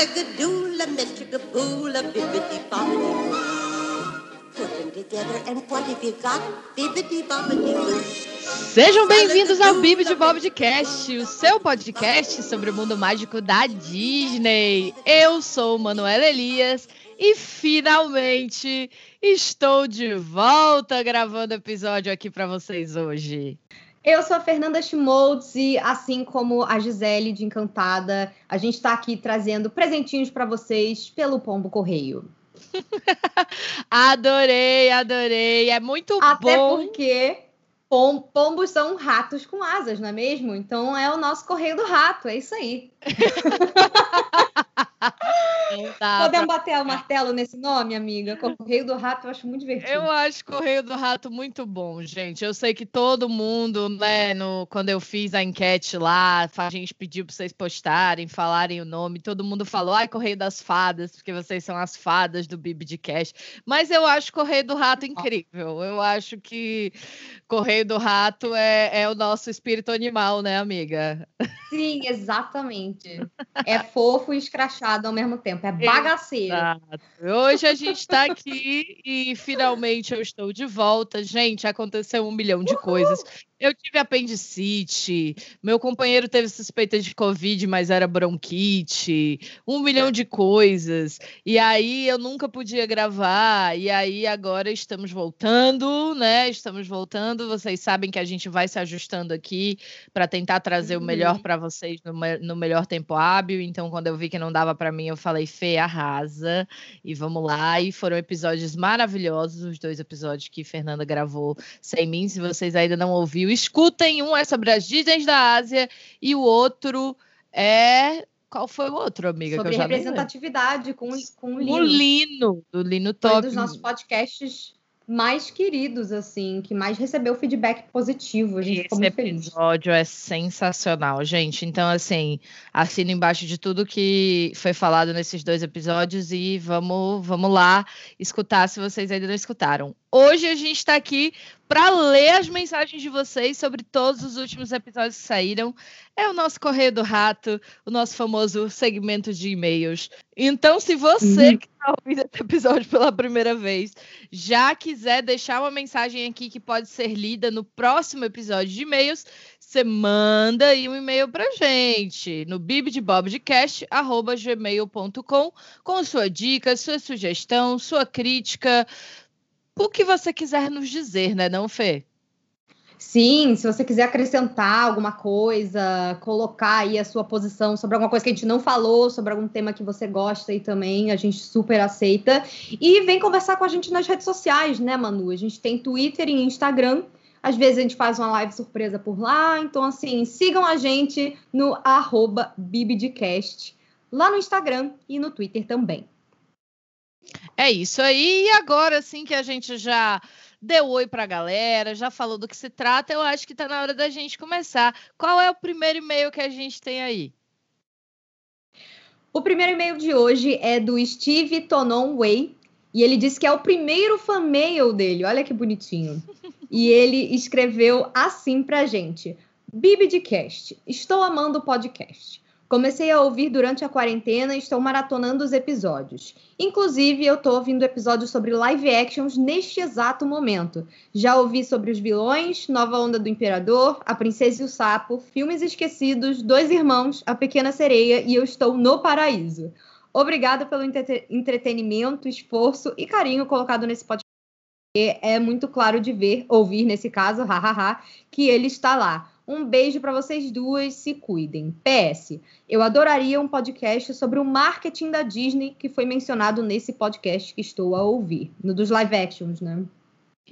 Bibbidi bobbidi Put them together and what have you got? Bibbidi bobbidi boo. Sejam bem-vindos ao Bibi de Bob de Cast, o seu podcast sobre o mundo mágico da Disney. Eu sou Manuela Elias e finalmente estou de volta gravando episódio aqui para vocês hoje. Eu sou a Fernanda Schmoltz e, assim como a Gisele de Encantada, a gente está aqui trazendo presentinhos para vocês pelo Pombo Correio. adorei, adorei. É muito Até bom. Até porque pom pombos são ratos com asas, não é mesmo? Então é o nosso Correio do Rato, é isso aí. Podemos bater o martelo nesse nome, amiga? Correio do Rato eu acho muito divertido. Eu acho Correio do Rato muito bom, gente. Eu sei que todo mundo, né, no, quando eu fiz a enquete lá, a gente pediu para vocês postarem, falarem o nome, todo mundo falou, ai, Correio das Fadas, porque vocês são as fadas do Bibi de Cash. Mas eu acho Correio do Rato incrível. Eu acho que Correio do Rato é, é o nosso espírito animal, né, amiga? Sim, exatamente. É fofo e escrachado ao mesmo tempo. É bagaceiro. Exato. Hoje a gente está aqui e finalmente eu estou de volta. Gente, aconteceu um milhão de Uhul. coisas. Eu tive apendicite, meu companheiro teve suspeita de Covid, mas era bronquite, um milhão de coisas. E aí eu nunca podia gravar. E aí agora estamos voltando, né? Estamos voltando. Vocês sabem que a gente vai se ajustando aqui para tentar trazer uhum. o melhor para vocês no, no, melhor tempo hábil. Então, quando eu vi que não dava para mim, eu falei, Fê, arrasa. E vamos lá. E foram episódios maravilhosos, os dois episódios que Fernanda gravou sem mim. Se vocês ainda não ouviram, Escutem, um é sobre as Disney da Ásia e o outro é. Qual foi o outro, amiga? Sobre representatividade com, com o Lino. O Lino, do Lino Top. Foi um dos nossos podcasts mais queridos, assim, que mais recebeu feedback positivo. A gente Esse episódio é sensacional, gente. Então, assim, assina embaixo de tudo que foi falado nesses dois episódios e vamos, vamos lá escutar se vocês ainda não escutaram. Hoje a gente está aqui para ler as mensagens de vocês sobre todos os últimos episódios que saíram. É o nosso Correio do Rato, o nosso famoso segmento de e-mails. Então, se você uhum. que está ouvindo esse episódio pela primeira vez já quiser deixar uma mensagem aqui que pode ser lida no próximo episódio de e-mails, você manda aí um e-mail para gente no bibdebobdecast.gmail.com com sua dica, sua sugestão, sua crítica, o que você quiser nos dizer, né, não, Fê? Sim, se você quiser acrescentar alguma coisa, colocar aí a sua posição sobre alguma coisa que a gente não falou, sobre algum tema que você gosta e também, a gente super aceita. E vem conversar com a gente nas redes sociais, né, Manu? A gente tem Twitter e Instagram. Às vezes a gente faz uma live surpresa por lá. Então, assim, sigam a gente no arroba Bibidcast, lá no Instagram e no Twitter também. É isso aí. E agora, assim que a gente já deu oi para a galera, já falou do que se trata, eu acho que está na hora da gente começar. Qual é o primeiro e-mail que a gente tem aí? O primeiro e-mail de hoje é do Steve Tonon Way. E ele disse que é o primeiro fan mail dele. Olha que bonitinho. e ele escreveu assim pra gente: Bibi de Cast, estou amando o podcast. Comecei a ouvir durante a quarentena e estou maratonando os episódios. Inclusive, eu estou ouvindo episódios sobre live actions neste exato momento. Já ouvi sobre os vilões, Nova Onda do Imperador, A Princesa e o Sapo, Filmes Esquecidos, Dois Irmãos, A Pequena Sereia e eu estou no paraíso. Obrigada pelo entretenimento, esforço e carinho colocado nesse podcast. É muito claro de ver, ouvir nesse caso, hahaha, que ele está lá. Um beijo para vocês duas, se cuidem. PS, eu adoraria um podcast sobre o marketing da Disney que foi mencionado nesse podcast que estou a ouvir, no dos live actions, né?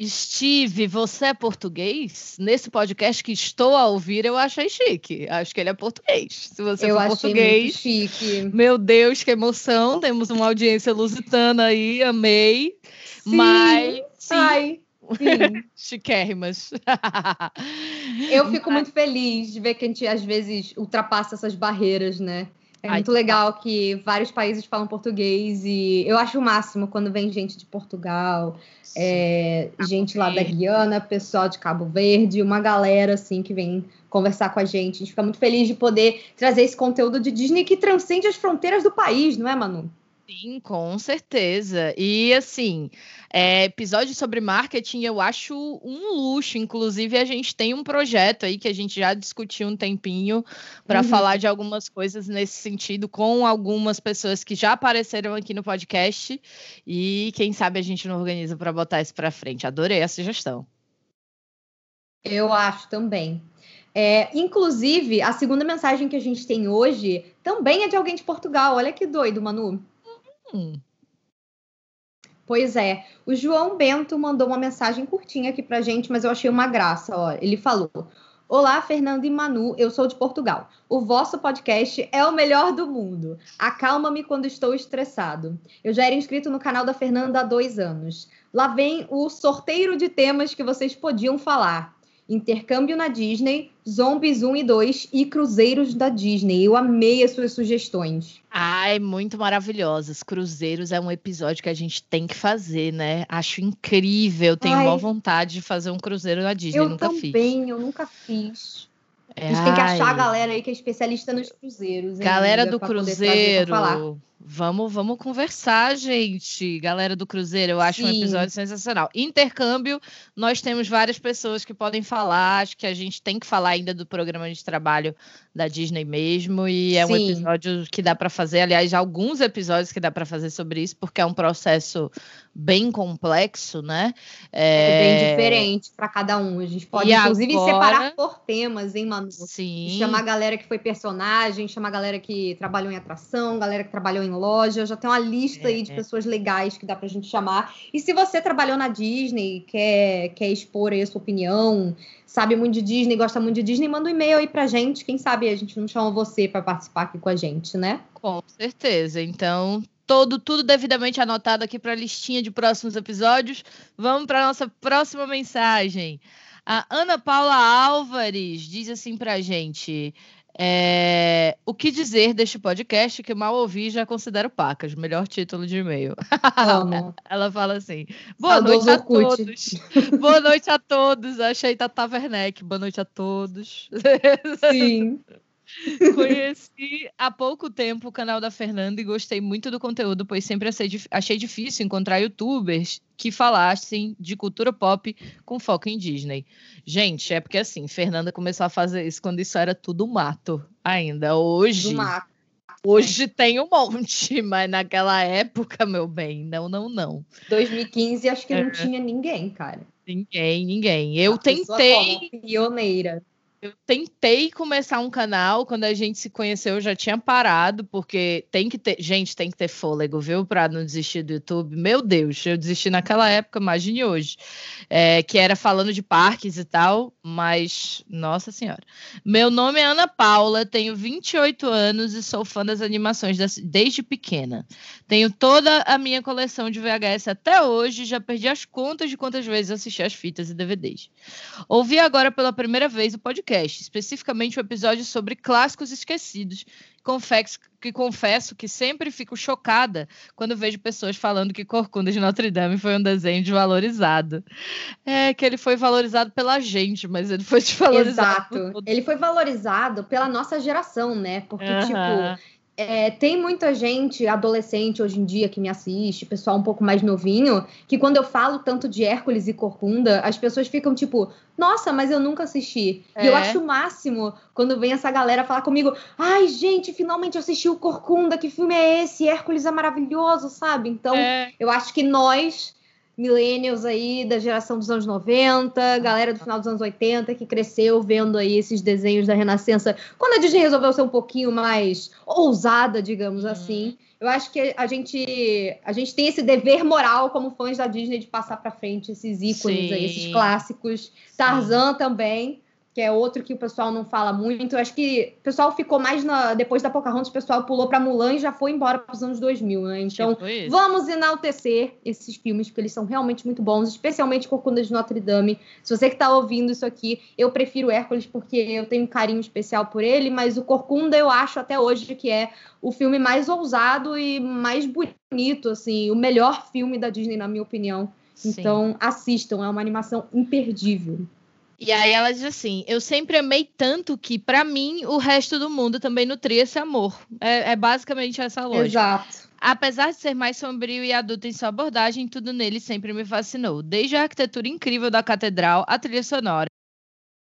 Steve, você é português? Nesse podcast que estou a ouvir, eu achei chique. Acho que ele é português. Se você eu for português, chique. Meu Deus, que emoção! Temos uma audiência lusitana aí, amei. Sim. Mas sim, Ai. Chiquérrimas. Eu fico muito feliz de ver que a gente às vezes ultrapassa essas barreiras, né? É Ai, muito legal tá. que vários países falam português e eu acho o máximo quando vem gente de Portugal, é, gente lá da Guiana, pessoal de Cabo Verde, uma galera assim que vem conversar com a gente. A gente fica muito feliz de poder trazer esse conteúdo de Disney que transcende as fronteiras do país, não é, Manu? Sim, com certeza. E assim, é, episódio sobre marketing eu acho um luxo. Inclusive, a gente tem um projeto aí que a gente já discutiu um tempinho para uhum. falar de algumas coisas nesse sentido com algumas pessoas que já apareceram aqui no podcast. E quem sabe a gente não organiza para botar isso para frente. Adorei a sugestão. Eu acho também. É, inclusive, a segunda mensagem que a gente tem hoje também é de alguém de Portugal. Olha que doido, Manu. Hum. Pois é, o João Bento mandou uma mensagem curtinha aqui pra gente, mas eu achei uma graça. Ó. Ele falou: Olá, Fernando e Manu, eu sou de Portugal. O vosso podcast é o melhor do mundo. Acalma-me quando estou estressado. Eu já era inscrito no canal da Fernanda há dois anos. Lá vem o sorteio de temas que vocês podiam falar. Intercâmbio na Disney, Zombies 1 e 2 e Cruzeiros da Disney. Eu amei as suas sugestões. Ai, muito maravilhosas. Cruzeiros é um episódio que a gente tem que fazer, né? Acho incrível. Tenho Ai, vontade de fazer um cruzeiro na Disney. Eu nunca também, fiz. eu nunca fiz. A gente Ai. tem que achar a galera aí que é especialista nos cruzeiros. Galera do Cruzeiro. Vamos, vamos conversar, gente. Galera do Cruzeiro, eu acho Sim. um episódio sensacional. Intercâmbio, nós temos várias pessoas que podem falar. Acho que a gente tem que falar ainda do programa de trabalho da Disney mesmo. E é Sim. um episódio que dá para fazer. Aliás, alguns episódios que dá para fazer sobre isso, porque é um processo bem complexo, né? É, é bem diferente para cada um. A gente pode, e inclusive, agora... separar por temas, hein, Manu? Sim. Chamar a galera que foi personagem, chamar a galera que trabalhou em atração, galera que trabalhou em loja, já tem uma lista é, aí de é. pessoas legais que dá pra gente chamar. E se você trabalhou na Disney, quer, quer expor aí a sua opinião, sabe muito de Disney, gosta muito de Disney, manda um e-mail aí pra gente. Quem sabe a gente não chama você para participar aqui com a gente, né? Com certeza. Então, todo tudo devidamente anotado aqui para a listinha de próximos episódios. Vamos para nossa próxima mensagem. A Ana Paula Álvares diz assim para a gente: é, o que dizer deste podcast que mal ouvi já considero pacas, melhor título de e-mail. Ela fala assim: Boa noite a todos. Boa noite a todos. Achei Tata Werneck. Boa noite a todos. Sim. Conheci há pouco tempo o canal da Fernanda e gostei muito do conteúdo, pois sempre achei difícil encontrar youtubers que falassem de cultura pop com foco em Disney. Gente, é porque assim, Fernanda começou a fazer isso quando isso era tudo mato ainda. Hoje. Hoje tem um monte, mas naquela época, meu bem, não, não, não. 2015 acho que é. não tinha ninguém, cara. Ninguém, ninguém. Eu a tentei. Pioneira. Eu tentei começar um canal, quando a gente se conheceu, eu já tinha parado, porque tem que ter, gente, tem que ter fôlego, viu, para não desistir do YouTube. Meu Deus, eu desisti naquela época, imagine hoje, é, que era falando de parques e tal, mas, nossa senhora. Meu nome é Ana Paula, tenho 28 anos e sou fã das animações desde pequena. Tenho toda a minha coleção de VHS até hoje, já perdi as contas de quantas vezes assisti as fitas e DVDs. Ouvi agora pela primeira vez o podcast podcast, especificamente o um episódio sobre clássicos esquecidos. Confesso que confesso que sempre fico chocada quando vejo pessoas falando que Corcunda de Notre Dame foi um desenho desvalorizado. É que ele foi valorizado pela gente, mas ele foi desvalorizado. Exato. Ele foi valorizado pela nossa geração, né? Porque, tipo, é, tem muita gente, adolescente hoje em dia, que me assiste, pessoal um pouco mais novinho, que quando eu falo tanto de Hércules e Corcunda, as pessoas ficam tipo, nossa, mas eu nunca assisti. É. E eu é. acho o máximo quando vem essa galera falar comigo, ai, gente, finalmente eu assisti o Corcunda, que filme é esse? Hércules é maravilhoso, sabe? Então, é. eu acho que nós millennials aí da geração dos anos 90, galera do final dos anos 80 que cresceu vendo aí esses desenhos da Renascença. Quando a Disney resolveu ser um pouquinho mais ousada, digamos uhum. assim, eu acho que a gente a gente tem esse dever moral como fãs da Disney de passar para frente esses ícones Sim. aí, esses clássicos. Tarzan Sim. também que é outro que o pessoal não fala muito. Eu acho que o pessoal ficou mais na. Depois da Pocahontas, o pessoal pulou para Mulan e já foi embora para os anos 2000, né? Então, tipo vamos enaltecer esses filmes, porque eles são realmente muito bons, especialmente Corcunda de Notre Dame. Se você que está ouvindo isso aqui, eu prefiro Hércules porque eu tenho um carinho especial por ele, mas o Corcunda eu acho até hoje que é o filme mais ousado e mais bonito, assim, o melhor filme da Disney, na minha opinião. Sim. Então, assistam, é uma animação imperdível. E aí ela diz assim: Eu sempre amei tanto que, para mim, o resto do mundo também nutria esse amor. É, é basicamente essa lógica. Exato. Apesar de ser mais sombrio e adulto em sua abordagem, tudo nele sempre me fascinou. Desde a arquitetura incrível da catedral, a trilha sonora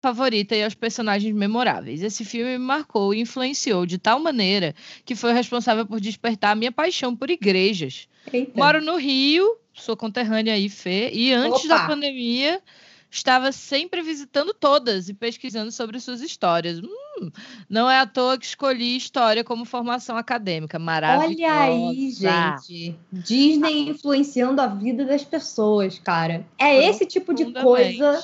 favorita e aos personagens memoráveis. Esse filme me marcou e influenciou de tal maneira que foi responsável por despertar a minha paixão por igrejas. Eita. Moro no Rio, sou conterrânea aí, Fê, e antes Opa. da pandemia estava sempre visitando todas e pesquisando sobre suas histórias. Hum, não é à toa que escolhi história como formação acadêmica. Maravilhosa. Olha aí, gente. Disney influenciando a vida das pessoas, cara. É esse tipo de coisa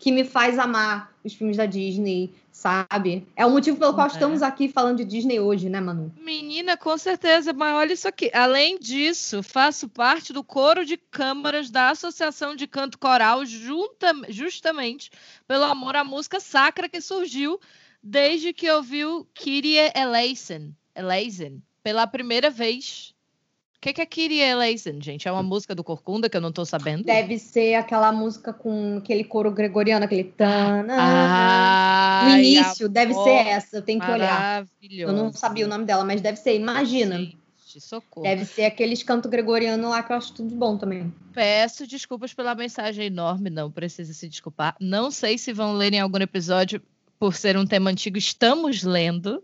que me faz amar os filmes da Disney, sabe? É o motivo pelo qual É. estamos aqui falando de Disney hoje, né, Manu? Menina, com certeza, mas olha isso aqui. Além disso, faço parte do coro de câmaras da Associação de Canto Coral, junta, justamente pelo amor à música sacra que surgiu desde que ouvi o Kyrie Eleison, Eleison pela primeira vez. O que, que é Kyrie Eleison, gente? É uma música do Corcunda que eu não tô sabendo? Deve ser aquela música com aquele coro gregoriano, aquele tana. Ah, no início, deve ser essa, eu tenho que olhar. Maravilhoso. Eu não sabia o nome dela, mas deve ser, imagina. Gente, socorro. Deve ser aqueles canto gregoriano lá que eu acho tudo bom também. Peço desculpas pela mensagem enorme, não precisa se desculpar. Não sei se vão ler em algum episódio por ser um tema antigo, estamos lendo,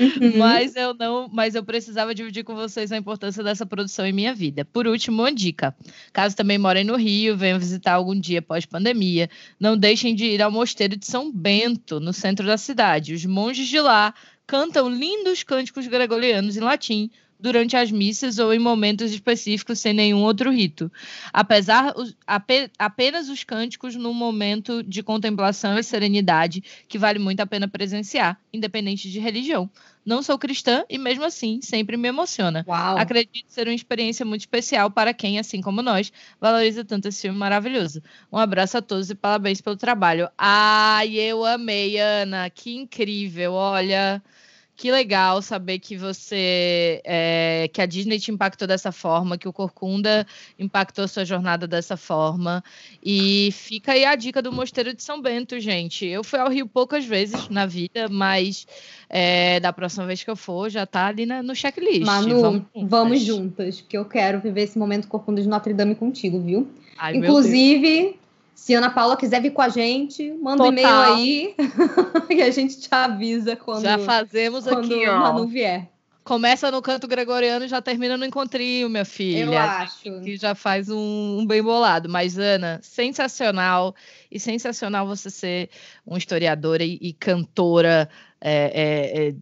Uhum. mas eu não, mas eu precisava dividir com vocês a importância dessa produção em minha vida. Por último, uma dica. Caso também morem no Rio, venham visitar algum dia pós-pandemia, não deixem de ir ao Mosteiro de São Bento, no centro da cidade. Os monges de lá cantam lindos cânticos gregorianos em latim durante as missas ou em momentos específicos sem nenhum outro rito. Apesar ape- apenas os cânticos num momento de contemplação e serenidade que vale muito a pena presenciar, independente de religião. Não sou cristã e mesmo assim sempre me emociona. Uau. Acredito ser uma experiência muito especial para quem, assim como nós, valoriza tanto esse filme maravilhoso. Um abraço a todos e parabéns pelo trabalho. Ai, eu amei, Ana. Que incrível. Olha, que legal saber que você. é, que a Disney te impactou dessa forma, que o Corcunda impactou sua jornada dessa forma. E fica aí a dica do Mosteiro de São Bento, gente. Eu fui ao Rio poucas vezes na vida, mas é, da próxima vez que eu for, já tá ali na- no checklist. Manu, vamos, juntas. juntas, porque eu quero viver esse momento Corcunda de Notre Dame contigo, viu? Ai, Inclusive, se Ana Paula quiser vir com a gente, manda um e-mail aí e a gente te avisa quando, Já fazemos quando aqui, ó. Manu vier. Começa no canto gregoriano e já termina no encontrinho, minha filha. Eu acho. Que já faz um, um bem bolado. Mas, Ana, sensacional. E sensacional você ser uma historiadora e, e cantora é, é, é,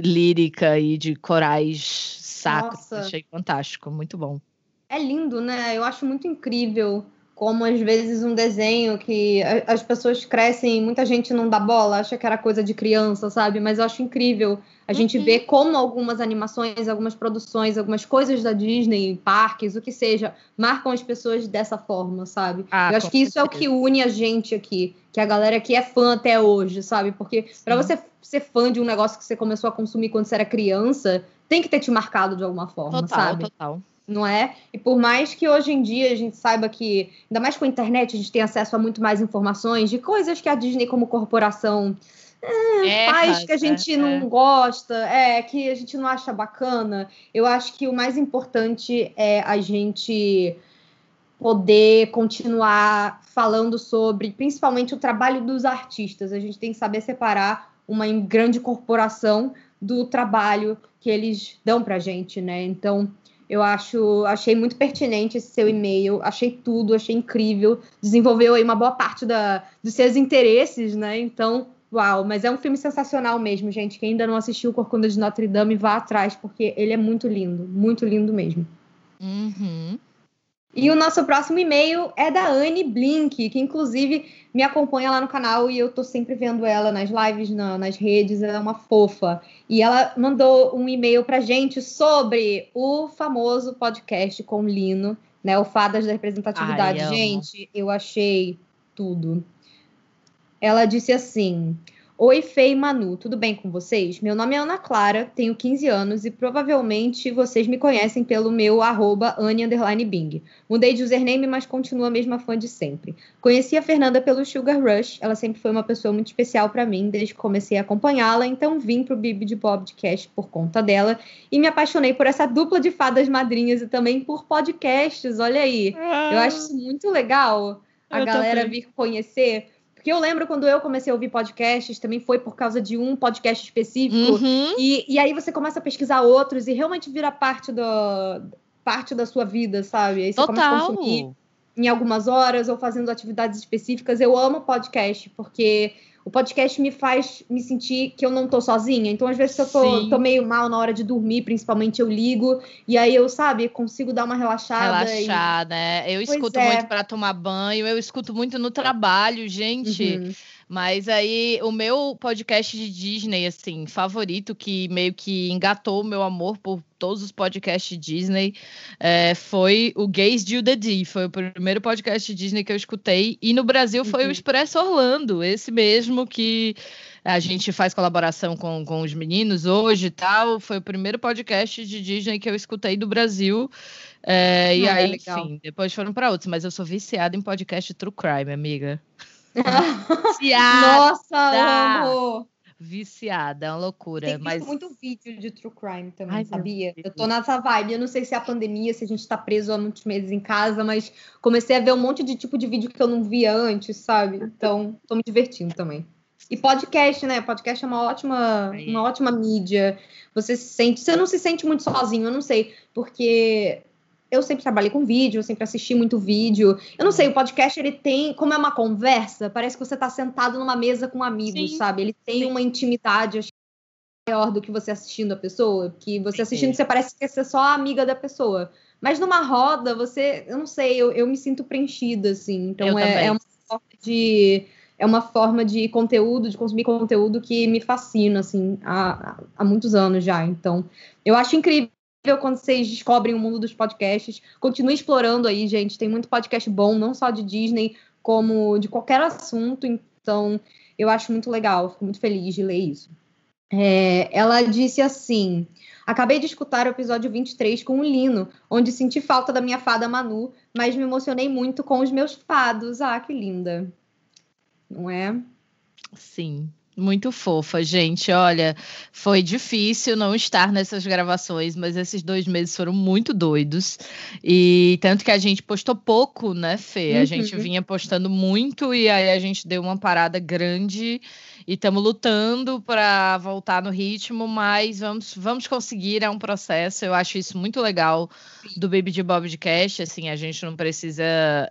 lírica e de corais sacros. Achei fantástico, muito bom. É lindo, né? Eu acho muito incrível como às vezes um desenho que as pessoas crescem, muita gente não dá bola, acha que era coisa de criança, sabe? Mas eu acho incrível a gente Uhum. ver como algumas animações, algumas produções, algumas coisas da Disney, parques, o que seja, marcam as pessoas dessa forma, sabe? Ah, eu acho que isso é o certeza. que une a gente aqui, que a galera que é fã até hoje, sabe? Porque pra Sim. você ser fã de um negócio que você começou a consumir quando você era criança, tem que ter te marcado de alguma forma, Total, sabe? total. Não é? E por mais que hoje em dia a gente saiba que, ainda mais com a internet, a gente tem acesso a muito mais informações de coisas que a Disney como corporação faz que a gente não é. gosta, é, que a gente não acha bacana. Eu acho que o mais importante é a gente poder continuar falando sobre, principalmente, o trabalho dos artistas. A gente tem que saber separar uma grande corporação do trabalho que eles dão pra gente, né? Então, eu acho, achei muito pertinente esse seu e-mail, achei tudo, achei incrível, desenvolveu aí uma boa parte da, dos seus interesses, né? Então, uau, mas é um filme sensacional mesmo, gente. Quem ainda não assistiu Corcunda de Notre Dame, vá atrás, porque ele é muito lindo, muito lindo mesmo. Uhum. E o nosso próximo e-mail é da Anne Blink, que inclusive me acompanha lá no canal e eu tô sempre vendo ela nas lives, na- nas redes, ela é uma fofa. E ela mandou um e-mail pra gente sobre o famoso podcast com Lino, né? O Fadas da Representatividade. Ai, amo. gente, eu achei tudo. Ela disse assim: Oi, Fei e Manu, tudo bem com vocês? Meu nome é Ana Clara, tenho 15 anos e provavelmente vocês me conhecem pelo meu arroba Bing. Mudei de username, mas continuo a mesma fã de sempre. Conheci a Fernanda pelo Sugar Rush, ela sempre foi uma pessoa muito especial para mim desde que comecei a acompanhá-la, então vim pro Bibi de Podcast por conta dela e me apaixonei por essa dupla de fadas madrinhas e também por podcasts, olha aí. Eu acho isso muito legal a galera também. vir conhecer porque eu lembro quando eu comecei a ouvir podcasts, também foi por causa de um podcast específico. Uhum. E, e aí você começa a pesquisar outros e realmente vira parte, do, parte da sua vida, sabe? Aí você começa a Total. consumir em algumas horas ou fazendo atividades específicas. Eu amo podcast, porque o podcast me faz me sentir que eu não tô sozinha. Então, às vezes, se eu tô, tô meio mal na hora de dormir, principalmente, eu ligo. E aí eu, sabe, consigo dar uma relaxada. e- Relaxar, né? Eu Pois escuto é. muito para tomar banho, eu escuto muito no trabalho, gente. Uhum. Mas aí, o meu podcast de Disney, assim, favorito, que meio que engatou o meu amor por todos os podcasts Disney, é, foi o Gays de the D. Foi o primeiro podcast Disney que eu escutei. E no Brasil foi o Uhum. Expresso Orlando, esse mesmo que a gente faz colaboração com, com os meninos hoje e tal. Foi o primeiro podcast de Disney que eu escutei do Brasil. É, e Ah, é aí, legal. enfim, depois foram para outros, mas eu sou viciada em podcast True Crime, amiga. Viciada! Nossa, amo! Viciada, é uma loucura. Tem mas muito vídeo de true crime também, Ai, sabia? Eu tô nessa vibe. Eu não sei se é a pandemia, se a gente tá preso há muitos meses em casa, mas comecei a ver um monte de tipo de vídeo que eu não via antes, sabe? Então, tô me divertindo também. E podcast, né? Podcast é uma ótima, uma ótima mídia. Você se sente, você não se sente muito sozinho, eu não sei, porque eu sempre trabalhei com vídeo, eu sempre assisti muito vídeo. Eu não sei, o podcast ele tem, como é uma conversa, parece que você tá sentado numa mesa com amigos, Sim, sabe? Ele tem sim. uma intimidade acho maior do que você assistindo a pessoa, que você assistindo você parece que é só a amiga da pessoa. Mas numa roda, você, eu não sei, eu, eu me sinto preenchida, assim. Então é, é uma forma de é uma forma de conteúdo, de consumir conteúdo que me fascina, assim, há, há muitos anos já. Então, eu acho incrível quando vocês descobrem o mundo dos podcasts. Continue explorando aí, gente. Tem muito podcast bom, não só de Disney, como de qualquer assunto. Então, eu acho muito legal. Fico muito feliz de ler isso. É, ela disse assim: Acabei de escutar o episódio 23 com o Lino, onde senti falta da minha fada Manu, mas me emocionei muito com os meus fados. Ah, que linda. Não é? Sim, muito fofa, gente. Olha, foi difícil não estar nessas gravações, mas esses dois meses foram muito doidos. E tanto que a gente postou pouco, né, Fê? A Uhum. gente vinha postando muito e aí a gente deu uma parada grande e estamos lutando para voltar no ritmo, mas vamos, vamos conseguir, é um processo. Eu acho isso muito legal do Baby de Bob de Cash. Assim, a gente não precisa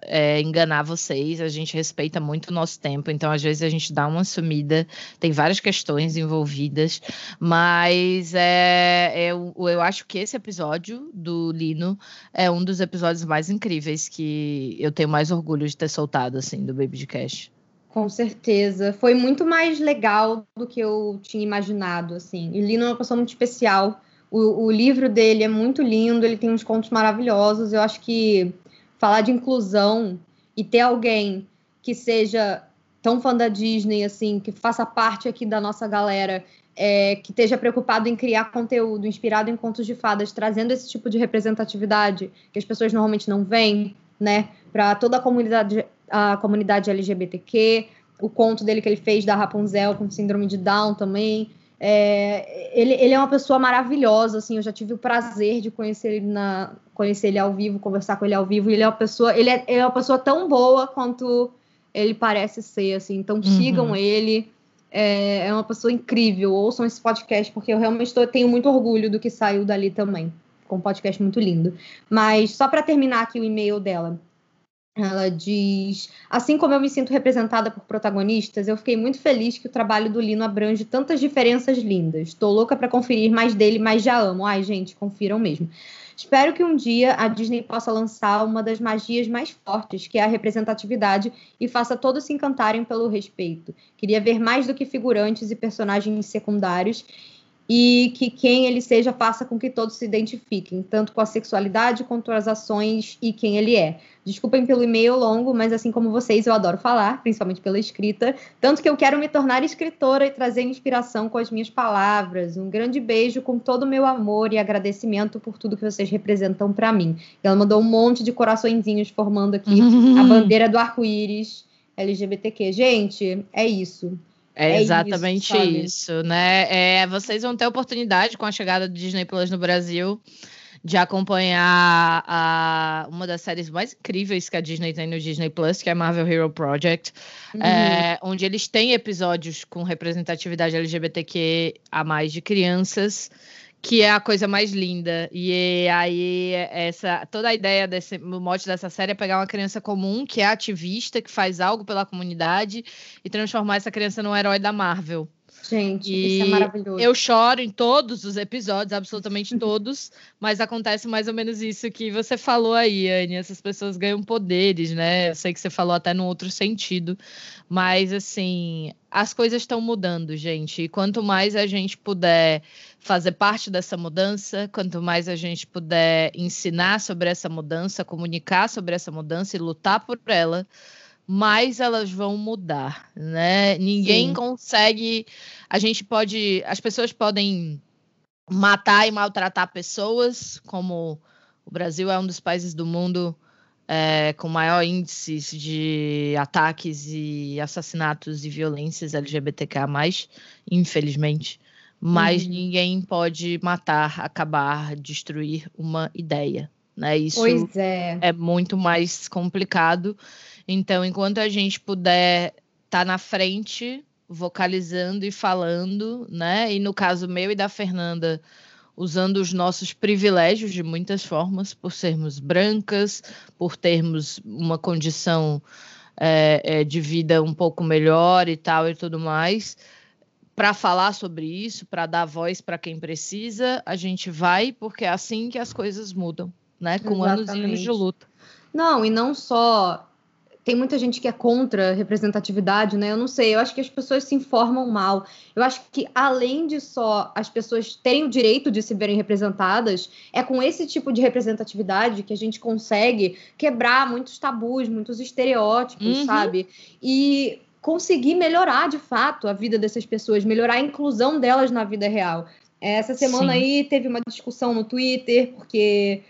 é, enganar vocês, a gente respeita muito o nosso tempo, então às vezes a gente dá uma sumida, tem várias questões envolvidas, mas é, eu, eu acho que esse episódio do Lino é um dos episódios mais incríveis que eu tenho mais orgulho de ter soltado, assim, do Baby de Cash. Com certeza. Foi muito mais legal do que eu tinha imaginado, assim. E Lino é uma pessoa muito especial. O, o livro dele é muito lindo, ele tem uns contos maravilhosos. Eu acho que falar de inclusão e ter alguém que seja tão fã da Disney, assim, que faça parte aqui da nossa galera, é, que esteja preocupado em criar conteúdo inspirado em contos de fadas, trazendo esse tipo de representatividade que as pessoas normalmente não veem, né, para toda a comunidade, a comunidade LGBTQ, o conto dele que ele fez da Rapunzel com síndrome de Down também. É, ele, ele é uma pessoa maravilhosa, assim, eu já tive o prazer de conhecer ele na conhecer ele ao vivo, conversar com ele ao vivo. Ele é uma pessoa, ele é, ele é uma pessoa tão boa quanto ele parece ser, assim. Então sigam ele. É, é uma pessoa incrível. Ouçam esse podcast porque eu realmente tô, tenho muito orgulho do que saiu dali também. Com um podcast muito lindo. Mas só para terminar aqui o e-mail dela. Ela diz: Assim como eu me sinto representada por protagonistas, eu fiquei muito feliz que o trabalho do Lino abrange tantas diferenças lindas. Estou louca para conferir mais dele, mas já amo. Ai, gente, confiram mesmo. Espero que um dia a Disney possa lançar uma das magias mais fortes, que é a representatividade, e faça todos se encantarem pelo respeito. Queria ver mais do que figurantes e personagens secundários. E que quem ele seja faça com que todos se identifiquem, tanto com a sexualidade quanto as ações e quem ele é. Desculpem pelo e-mail longo, mas assim como vocês, eu adoro falar, principalmente pela escrita, tanto que eu quero me tornar escritora e trazer inspiração com as minhas palavras. Um grande beijo com todo o meu amor e agradecimento por tudo que vocês representam para mim. Ela mandou um monte de coraçõezinhos formando aqui a bandeira do arco-íris LGBTQ. Gente, é isso. É, é exatamente isso, isso, né? É, vocês vão ter oportunidade com a chegada do Disney Plus no Brasil de acompanhar a, uma das séries mais incríveis que a Disney tem no Disney Plus, que é Marvel Hero Project, uhum. é, onde eles têm episódios com representatividade LGBTQ a mais de crianças que é a coisa mais linda. E aí, essa toda a ideia desse o mote dessa série é pegar uma criança comum que é ativista, que faz algo pela comunidade e transformar essa criança num herói da Marvel. Gente, e isso é maravilhoso. Eu choro em todos os episódios, absolutamente todos, mas acontece mais ou menos isso que você falou aí, Anne. Essas pessoas ganham poderes, né? Eu sei que você falou até num outro sentido, mas assim, as coisas estão mudando, gente. E quanto mais a gente puder fazer parte dessa mudança, quanto mais a gente puder ensinar sobre essa mudança, comunicar sobre essa mudança e lutar por ela, mais elas vão mudar, né? Ninguém Sim. consegue. A gente pode. As pessoas podem matar e maltratar pessoas, como o Brasil é um dos países do mundo é, com maior índice de ataques e assassinatos e violências LGBTK, infelizmente. Mas uhum. ninguém pode matar, acabar, destruir uma ideia. Né? Isso é. é muito mais complicado. Então, enquanto a gente puder estar tá na frente, vocalizando e falando, né? E no caso meu e da Fernanda, usando os nossos privilégios de muitas formas, por sermos brancas, por termos uma condição é, é, de vida um pouco melhor e tal e tudo mais, para falar sobre isso, para dar voz para quem precisa, a gente vai, porque é assim que as coisas mudam, né? Com Exatamente. anos e anos de luta. Não, e não só tem muita gente que é contra representatividade, né? Eu não sei, eu acho que as pessoas se informam mal. Eu acho que além de só as pessoas terem o direito de se verem representadas, é com esse tipo de representatividade que a gente consegue quebrar muitos tabus, muitos estereótipos, uhum. sabe? E conseguir melhorar de fato a vida dessas pessoas, melhorar a inclusão delas na vida real. Essa semana Sim. aí teve uma discussão no Twitter, porque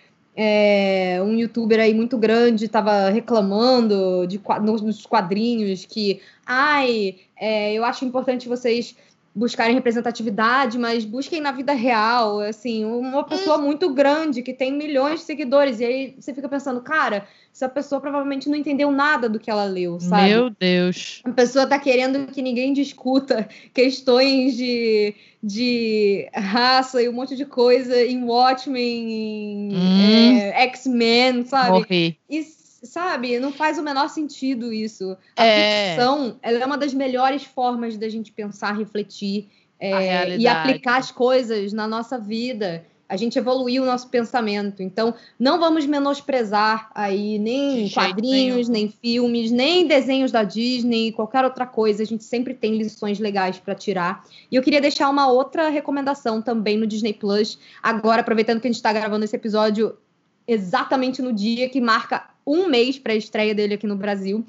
é, um youtuber aí muito grande estava reclamando de, nos quadrinhos que, ai, é, eu acho importante vocês buscarem representatividade, mas busquem na vida real, assim, uma pessoa hum. muito grande que tem milhões de seguidores, e aí você fica pensando, cara, essa pessoa provavelmente não entendeu nada do que ela leu, sabe? Meu Deus. A pessoa tá querendo que ninguém discuta questões de, de raça e um monte de coisa em Watchmen, em hum. é, X-Men, sabe? Morri. E sabe, não faz o menor sentido isso. A é... ficção, ela é uma das melhores formas da gente pensar, refletir é, e aplicar as coisas na nossa vida. A gente evoluiu o nosso pensamento. Então, não vamos menosprezar aí nem quadrinhos, nem filmes, nem desenhos da Disney, qualquer outra coisa. A gente sempre tem lições legais para tirar. E eu queria deixar uma outra recomendação também no Disney Plus. Agora, aproveitando que a gente está gravando esse episódio exatamente no dia que marca um mês para a estreia dele aqui no Brasil.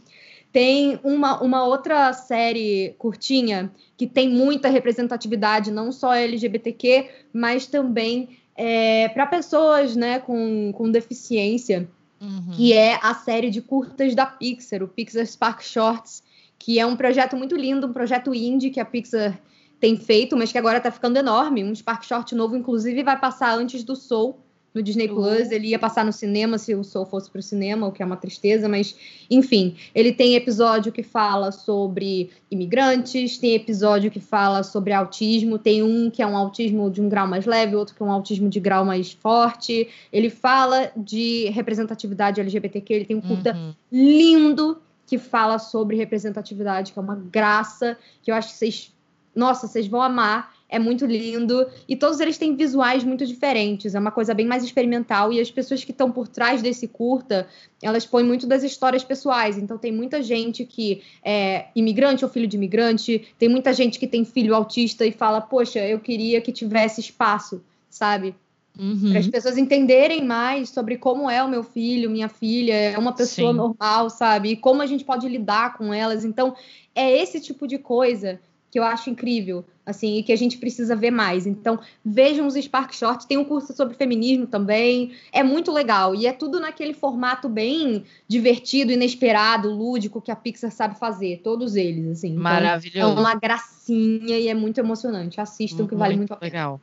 Tem uma, uma outra série curtinha que tem muita representatividade, não só LGBTQ, mas também é, para pessoas né, com, com deficiência, uhum. que é a série de curtas da Pixar, o Pixar Spark Shorts, que é um projeto muito lindo, um projeto indie que a Pixar tem feito, mas que agora está ficando enorme. Um Spark Short novo, inclusive, vai passar antes do Soul no Disney Plus. Ele ia passar no cinema se o Soul fosse para o cinema, o que é uma tristeza, mas enfim. Ele tem episódio que fala sobre imigrantes, tem episódio que fala sobre autismo, tem um que é um autismo de um grau mais leve, outro que é um autismo de grau mais forte. Ele fala de representatividade LGBTQ, ele tem um curta uhum. lindo que fala sobre representatividade, que é uma graça, que eu acho que vocês, nossa, vocês vão amar. É muito lindo e todos eles têm visuais muito diferentes, é uma coisa bem mais experimental e as pessoas que estão por trás desse curta, elas põem muito das histórias pessoais, então tem muita gente que é imigrante ou filho de imigrante, tem muita gente que tem filho autista e fala, poxa, eu queria que tivesse espaço, sabe? Uhum. Para as pessoas entenderem mais sobre como é o meu filho, minha filha, é uma pessoa Sim. normal, sabe? E como a gente pode lidar com elas. Então, é esse tipo de coisa que eu acho incrível, assim, e que a gente precisa ver mais. Então, vejam os Spark Shorts, tem um curso sobre feminismo também, é muito legal, e é tudo naquele formato bem divertido, inesperado, lúdico, que a Pixar sabe fazer, todos eles, assim. Então, Maravilhoso. é uma gracinha e é muito emocionante, assistam que vale muito a pena. Legal.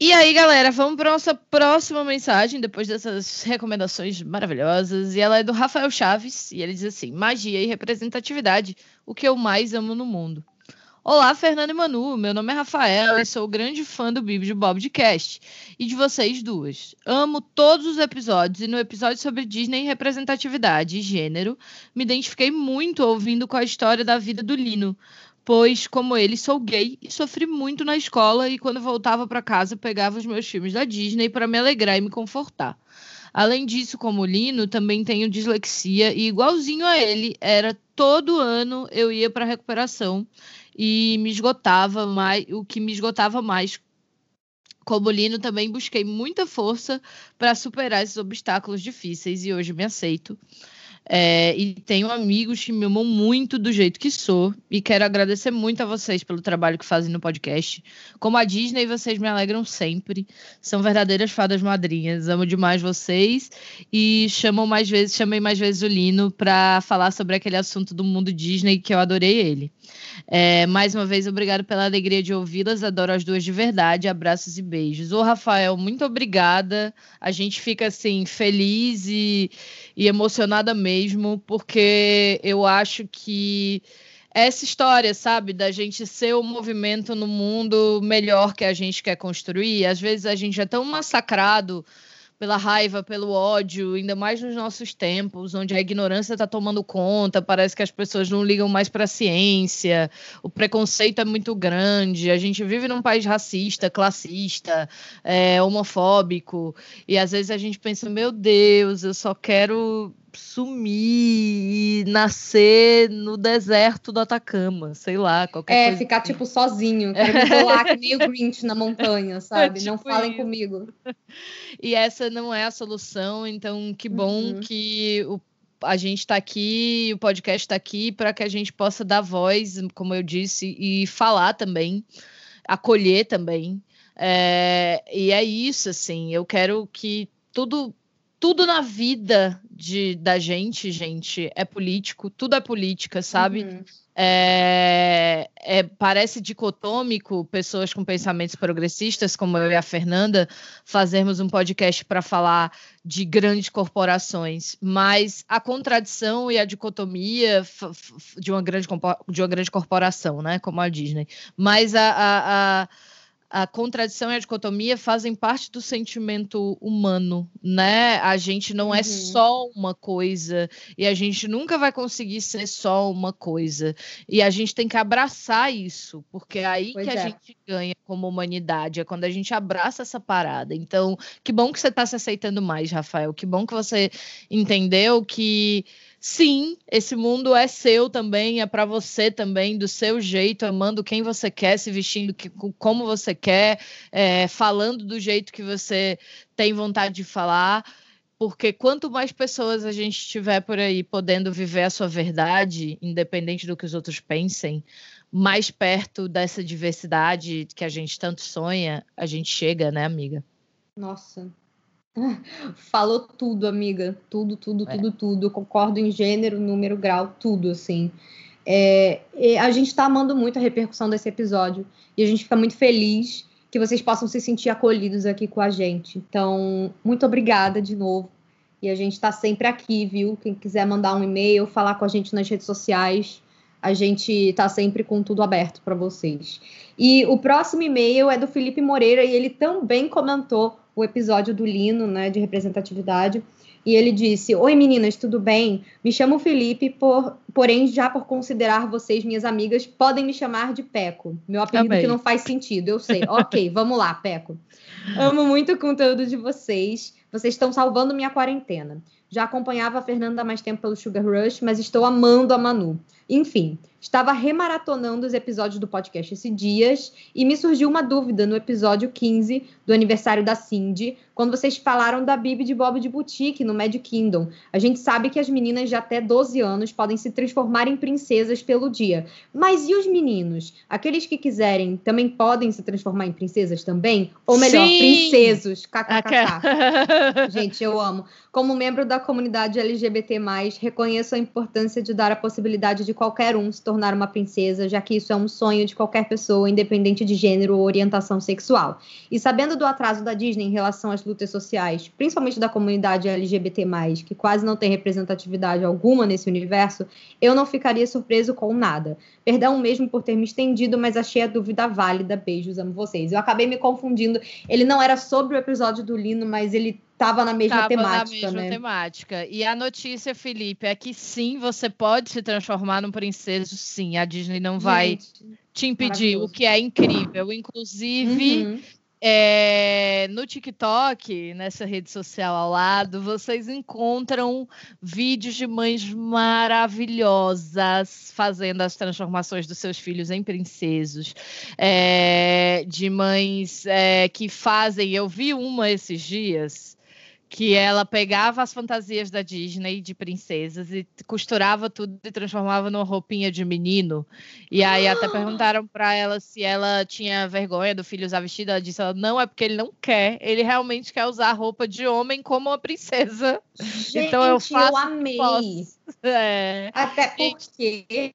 E aí, galera, vamos para nossa próxima mensagem, depois dessas recomendações maravilhosas. E ela é do Rafael Chaves, e ele diz assim: magia e representatividade, o que eu mais amo no mundo. Olá, Fernando e Manu. Meu nome é Rafael e sou grande fã do Bibi de Bob de Cast e de vocês duas. Amo todos os episódios e no episódio sobre Disney representatividade e gênero, me identifiquei muito ouvindo com a história da vida do Lino, pois como ele sou gay e sofri muito na escola e quando voltava para casa pegava os meus filmes da Disney para me alegrar e me confortar. Além disso, como Lino, também tenho dislexia e igualzinho a ele, era todo ano eu ia para recuperação e me esgotava mais, o que me esgotava mais. Como Lino, também busquei muita força para superar esses obstáculos difíceis e hoje me aceito. É, e tenho amigos que me amam muito do jeito que sou. E quero agradecer muito a vocês pelo trabalho que fazem no podcast. Como a Disney, vocês me alegram sempre. São verdadeiras fadas madrinhas. Amo demais vocês. E chamam mais vezes, chamei mais vezes o Lino para falar sobre aquele assunto do mundo Disney que eu adorei ele. É, mais uma vez, obrigado pela alegria de ouvi-las. Adoro as duas de verdade. Abraços e beijos. Ô, Rafael, muito obrigada. A gente fica assim, feliz e, e emocionada mesmo, porque eu acho que essa história, sabe, da gente ser o movimento no mundo melhor que a gente quer construir. Às vezes a gente é tão massacrado pela raiva, pelo ódio, ainda mais nos nossos tempos, onde a ignorância está tomando conta, parece que as pessoas não ligam mais para a ciência, o preconceito é muito grande, a gente vive num país racista, classista, é, homofóbico, e às vezes a gente pensa, meu Deus, eu só quero sumir e nascer no deserto do Atacama, sei lá, qualquer é, coisa. É, ficar assim. tipo sozinho, quero me colar que meio Grinch na montanha, sabe? É tipo não falem isso. comigo. E essa não é a solução, então que bom uhum. que o a gente está aqui, o podcast está aqui para que a gente possa dar voz, como eu disse, e falar também, acolher também. É, e é isso, assim, eu quero que tudo tudo na vida de, da gente, gente, é político, tudo é política, sabe? Uhum. É, é, parece dicotômico pessoas com pensamentos progressistas, como eu e a Fernanda, fazermos um podcast para falar de grandes corporações, mas a contradição e a dicotomia de uma grande, de uma grande corporação, né, como a Disney, mas a, a, a a contradição e a dicotomia fazem parte do sentimento humano, né? A gente não é uhum. é só uma coisa e a gente nunca vai conseguir ser só uma coisa. E a gente tem que abraçar isso, porque é aí pois que é. a gente ganha como humanidade, é quando a gente abraça essa parada. Então, que bom que você está se aceitando mais, Rafael. Que bom que você entendeu que Sim, esse mundo é seu também, é para você também, do seu jeito, amando quem você quer, se vestindo que, como você quer, é, falando do jeito que você tem vontade de falar. Porque quanto mais pessoas a gente tiver por aí podendo viver a sua verdade, independente do que os outros pensem, mais perto dessa diversidade que a gente tanto sonha, a gente chega, né, amiga? Nossa, Falou tudo, amiga. Tudo, tudo, é. tudo, tudo. Eu concordo em gênero, número, grau, tudo, assim. É, a gente está amando muito a repercussão desse episódio e a gente fica muito feliz que vocês possam se sentir acolhidos aqui com a gente. Então, muito obrigada de novo. E a gente está sempre aqui, viu? Quem quiser mandar um e-mail, falar com a gente nas redes sociais, a gente está sempre com tudo aberto para vocês. E o próximo e-mail é do Felipe Moreira e ele também comentou o episódio do Lino, né, de representatividade. E ele disse: Oi meninas, tudo bem? Me chamo Felipe, por, porém, já por considerar vocês minhas amigas, podem me chamar de Peco. Meu apelido Amei. que não faz sentido, eu sei. ok, vamos lá, Peco. Amo muito o conteúdo de vocês. Vocês estão salvando minha quarentena. Já acompanhava a Fernanda há mais tempo pelo Sugar Rush, mas estou amando a Manu. Enfim, estava remaratonando os episódios do podcast esses dias e me surgiu uma dúvida no episódio 15 do aniversário da Cindy, quando vocês falaram da Bibi de Bob de Boutique no Mad Kingdom. A gente sabe que as meninas de até 12 anos podem se transformar em princesas pelo dia. Mas e os meninos? Aqueles que quiserem também podem se transformar em princesas também? Ou melhor, Sim. princesos. KKK. gente, eu amo. Como membro da comunidade LGBT+, reconheço a importância de dar a possibilidade de qualquer um se tornar uma princesa, já que isso é um sonho de qualquer pessoa, independente de gênero ou orientação sexual. E sabendo do atraso da Disney em relação às lutas sociais, principalmente da comunidade LGBT+, que quase não tem representatividade alguma nesse universo, eu não ficaria surpreso com nada. Perdão mesmo por ter me estendido, mas achei a dúvida válida. Beijos, amo vocês. Eu acabei me confundindo. Ele não era sobre o episódio do Lino, mas ele estava na mesma tava temática, na mesma né? temática. E a notícia, Felipe, é que sim, você pode se transformar num princeso, sim. A Disney não vai Gente, te impedir, o que é incrível. Inclusive, uhum. É, no TikTok, nessa rede social ao lado, vocês encontram vídeos de mães maravilhosas fazendo as transformações dos seus filhos em princesos, é, de mães é, que fazem. Eu vi uma esses dias que ela pegava as fantasias da Disney de princesas e costurava tudo e transformava numa roupinha de menino. E aí até perguntaram para ela se ela tinha vergonha do filho usar vestido. Ela disse: ela, não é porque ele não quer, ele realmente quer usar a roupa de homem como uma princesa. Gente, então eu faço. Eu amei. É. Até porque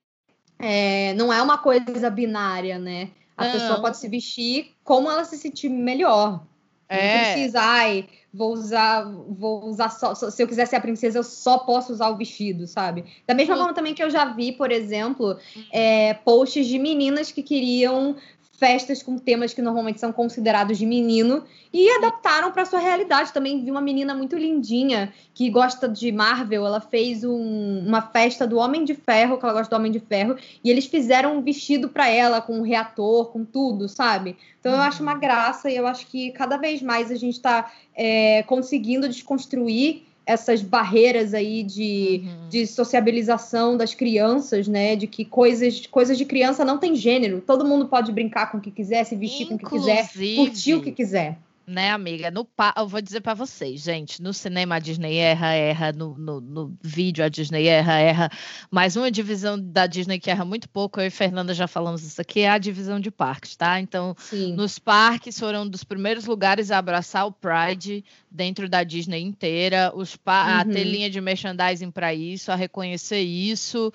é, não é uma coisa binária, né? A não. pessoa pode se vestir como ela se sentir melhor. É. Não precisa, ai, vou usar, vou usar só, se eu quiser ser a princesa, eu só posso usar o vestido, sabe? Da mesma Sim. forma também que eu já vi, por exemplo, é, posts de meninas que queriam festas com temas que normalmente são considerados de menino e adaptaram para sua realidade. Também vi uma menina muito lindinha que gosta de Marvel, ela fez um, uma festa do Homem de Ferro, que ela gosta do Homem de Ferro, e eles fizeram um vestido para ela com um reator, com tudo, sabe? Então eu acho uma uhum. graça e eu acho que cada vez mais a gente está é, conseguindo desconstruir essas barreiras aí de, uhum. de sociabilização das crianças, né? De que coisas, coisas de criança não tem gênero. Todo mundo pode brincar com o que quiser, se vestir Inclusive, com o que quiser, curtir o que quiser né, amiga? No pa... Eu vou dizer para vocês, gente, no cinema a Disney erra, erra, no, no, no, vídeo a Disney erra, erra, mas uma divisão da Disney que erra muito pouco, eu e Fernanda já falamos isso aqui, é a divisão de parques, tá? Então, Sim. nos parques foram um dos primeiros lugares a abraçar o Pride dentro da Disney inteira, os pa... uhum. a ter linha de merchandising para isso, a reconhecer isso,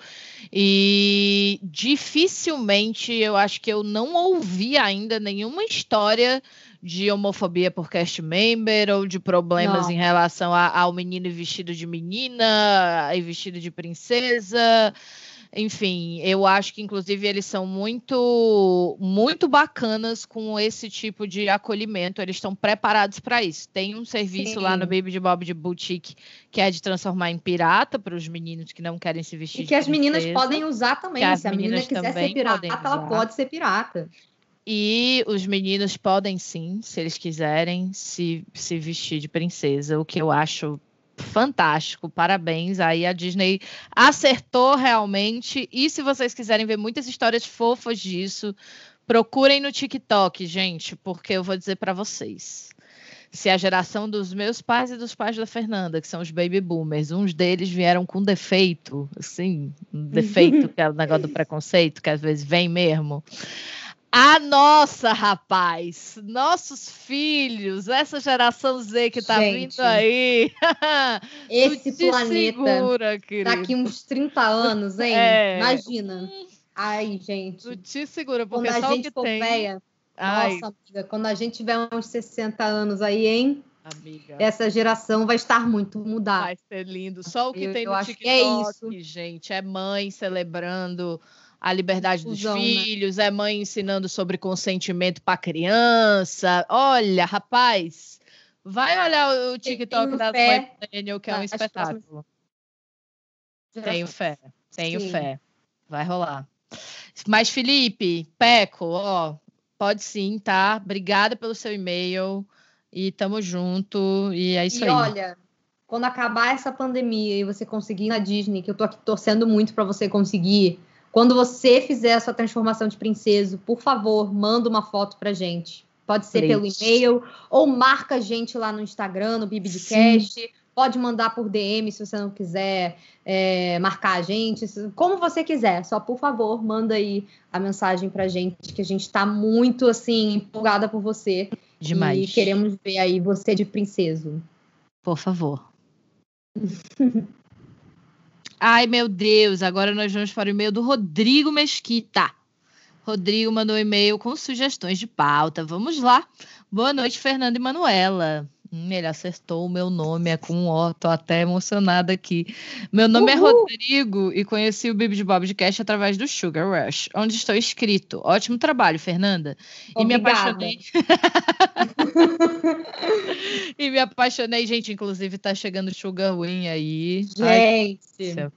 e dificilmente eu acho que eu não ouvi ainda nenhuma história de homofobia por cast member ou de problemas Não. em relação a, ao menino vestido de menina e vestido de princesa. Enfim, eu acho que inclusive eles são muito muito bacanas com esse tipo de acolhimento. Eles estão preparados para isso. Tem um serviço Sim. lá no Baby de Bob de Boutique que é de transformar em pirata para os meninos que não querem se vestir. E que as meninas podem usar também. Se a menina quiser ser pirata, ela pode ser pirata. E os meninos podem sim, se eles quiserem, se, se vestir de princesa, o que eu acho fantástico. Parabéns. Aí a Disney acertou realmente. E se vocês quiserem ver muitas histórias fofas disso, procurem no TikTok, gente, porque eu vou dizer para vocês. Se a geração dos meus pais e dos pais da Fernanda, que são os baby boomers, uns deles vieram com defeito, assim, um defeito que é o negócio do preconceito, que às vezes vem mesmo. A nossa, rapaz, nossos filhos, essa geração Z que tá Gente, vindo aí. Esse planeta segura, daqui uns 30 anos, hein? É. Imagina. Ai, gente. Tu te segura, porque quando a gente for tem... Véia, nossa, amiga, quando a gente tiver uns 60 anos aí, hein? Amiga. Essa geração vai estar muito mudada. Vai ser lindo. Só o que eu, tem no TikTok, é isso. gente, é mãe celebrando a liberdade dos né? filhos, né? é mãe ensinando sobre consentimento para criança. Olha, rapaz, Vai olhar o TikTok da Daniel, que é um nas espetáculo. Tenho fé, tenho Sim. fé. Vai rolar. Mas, Felipe, Peco, ó, pode sim, tá? Obrigada pelo seu e-mail. E tamo junto. E é isso e aí. olha, quando acabar essa pandemia e você conseguir ir na Disney, que eu tô aqui torcendo muito pra você conseguir, quando você fizer a sua transformação de princesa, por favor, manda uma foto pra gente. Pode ser pelo e-mail ou marca a gente lá no Instagram, no Bibidcast. Pode mandar por DM se você não quiser é, marcar a gente, como você quiser. Só por favor, manda aí a mensagem pra gente, que a gente tá muito assim empolgada por você Demais. e queremos ver aí você de princeso. Por favor. Ai, meu Deus, agora nós vamos para o e-mail do Rodrigo Mesquita. Rodrigo mandou um e-mail com sugestões de pauta. Vamos lá. Boa noite, Fernanda e Manuela. Hum, ele acertou o meu nome, é com um O, tô até emocionada aqui. Meu nome é Uhul! Rodrigo e conheci o Bibi de Bob de Cash através do Sugar Rush, onde estou inscrito. Ótimo trabalho, Fernanda. E me Obrigada. apaixonei. e me apaixonei, gente. Inclusive, tá chegando Sugar Win aí. Ai, Gente. céu.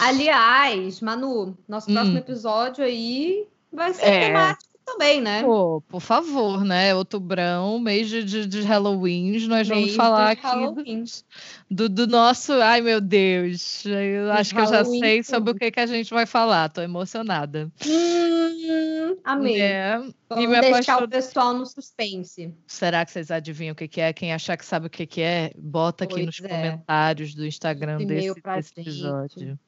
Aliás, Manu, nosso Hum. próximo episódio aí vai ser É. temático também, né? Pô, por favor, né? Outubrão, mês de, de, de Halloween, nós vamos Mês falar de aqui do, do, nosso. Ai, meu Deus. Eu acho que eu já sei sobre o que, que a gente vai falar. Tô emocionada. Hum, amei. É, Vamos me deixar o pessoal no suspense. Será que vocês adivinham o que, que é? Quem achar que sabe o que, que é, bota aqui Pois nos é. comentários do Instagram desse, desse episódio.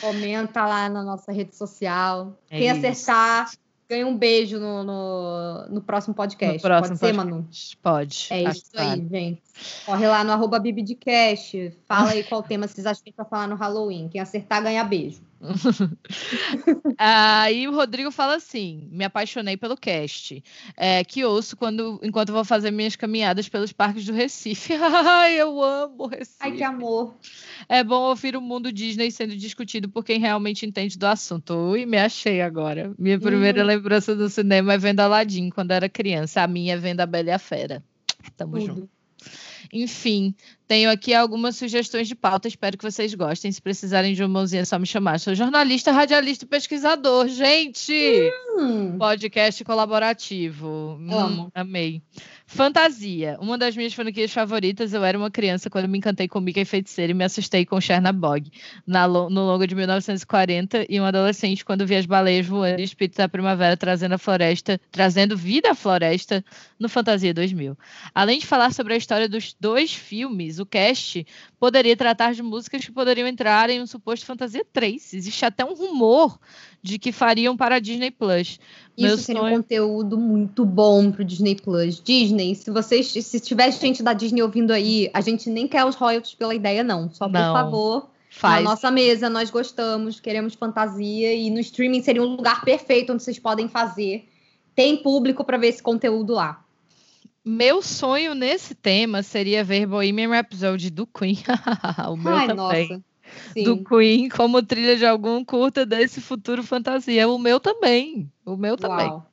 Comenta lá na nossa rede social. É Quem isso. acertar, ganha um beijo no, no, no próximo podcast. No próximo Pode ser, podcast. Manu? Pode. É tá isso aí, gente. Corre lá no arroba Bibidcast. Fala aí qual tema vocês acham que a gente vai falar no Halloween. Quem acertar, ganha beijo. Aí o Rodrigo fala assim: me apaixonei pelo cast, é, que ouço quando, enquanto vou fazer minhas caminhadas pelos parques do Recife. Ai, eu amo Recife. Ai, que amor. É bom ouvir o mundo Disney sendo discutido por quem realmente entende do assunto. Ui, me achei agora. Minha primeira Hum. lembrança do cinema é vendo Aladdin quando era criança. A minha é vendo a Bela e a Fera. Tamo junto. Enfim, tenho aqui algumas sugestões de pauta, espero que vocês gostem. Se precisarem de uma mãozinha, é só me chamar. Sou jornalista, radialista e pesquisador. Gente! Hum, Podcast colaborativo. Hum, Amo. amei. Fantasia. Uma das minhas franquias favoritas. Eu era uma criança quando me encantei com Mickey Feiticeira e me assustei com Chernabog. Na, no longo de 1940 e um adolescente quando vi as baleias voando e espíritos da primavera trazendo a floresta, trazendo vida à floresta no Fantasia 2000. Além de falar sobre a história dos dois filmes, o cast poderia tratar de músicas que poderiam entrar em um suposto Fantasia 3. Existe até um rumor de que fariam para a Disney Plus. Meu Isso seria um sonho- conteúdo muito bom pro Disney Plus. Disney, se vocês, se tiver gente da Disney ouvindo aí, a gente nem quer os royalties pela ideia, não. Só por Não. favor, Faz. na nossa mesa, nós gostamos, queremos fantasia e no streaming seria um lugar perfeito onde vocês podem fazer. Tem público para ver esse conteúdo lá. Meu sonho nesse tema seria ver Bohemian Rhapsody do Queen. o meu Ai, também. nossa. Sim. Do Queen como trilha de algum curta desse futuro fantasia. O meu também. O meu também. Uau.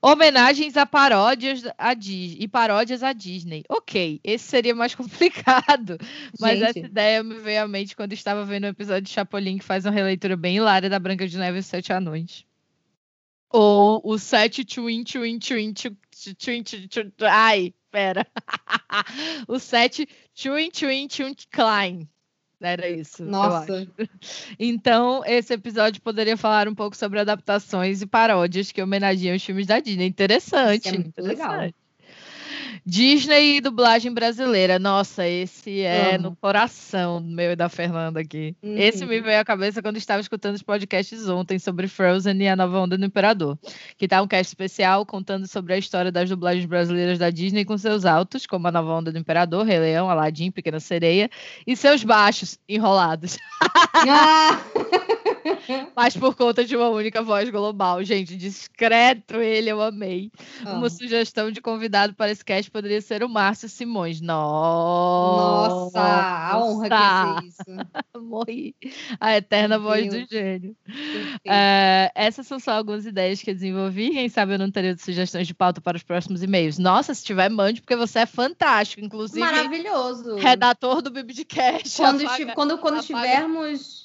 Homenagens a paródias a Dis- e paródias à Disney. Ok, esse seria mais complicado. Mas Gente. essa ideia me veio à mente quando estava vendo um episódio de Chapolin que faz uma releitura bem hilária da Branca de Neve e Sete Anões. Ou o Sete Twin Twin Twin Twin Twin Twin Twin Ai, pera. o Sete Twin Twin Twin Klein. Era isso. Nossa. Então, esse episódio poderia falar um pouco sobre adaptações e paródias que homenageiam os filmes da Disney. Interessante. Isso é muito legal. Disney e dublagem brasileira. Nossa, esse é Amo. no coração meu e da Fernanda aqui. Uhum. Esse me veio à cabeça quando estava escutando os podcasts ontem sobre Frozen e a nova onda do Imperador. Que tá um cast especial contando sobre a história das dublagens brasileiras da Disney com seus altos, como a nova onda do Imperador, Rei Leão, Aladdin, Pequena Sereia, e seus baixos enrolados. Ah! mas por conta de uma única voz global. Gente, discreto ele, eu amei. Ah. Uma sugestão de convidado para esse cast poderia ser o Márcio Simões. Nossa! Nossa, a honra que ser isso. Morri. A eterna Meu voz Deus. do gênio. É, essas são só algumas ideias que eu desenvolvi. Quem sabe eu não teria sugestões de pauta para os próximos e-mails. Nossa, se tiver, mande, porque você é fantástico. Inclusive, Maravilhoso. redator do Bibidcast. Quando, apaga- quando, quando apaga- estivermos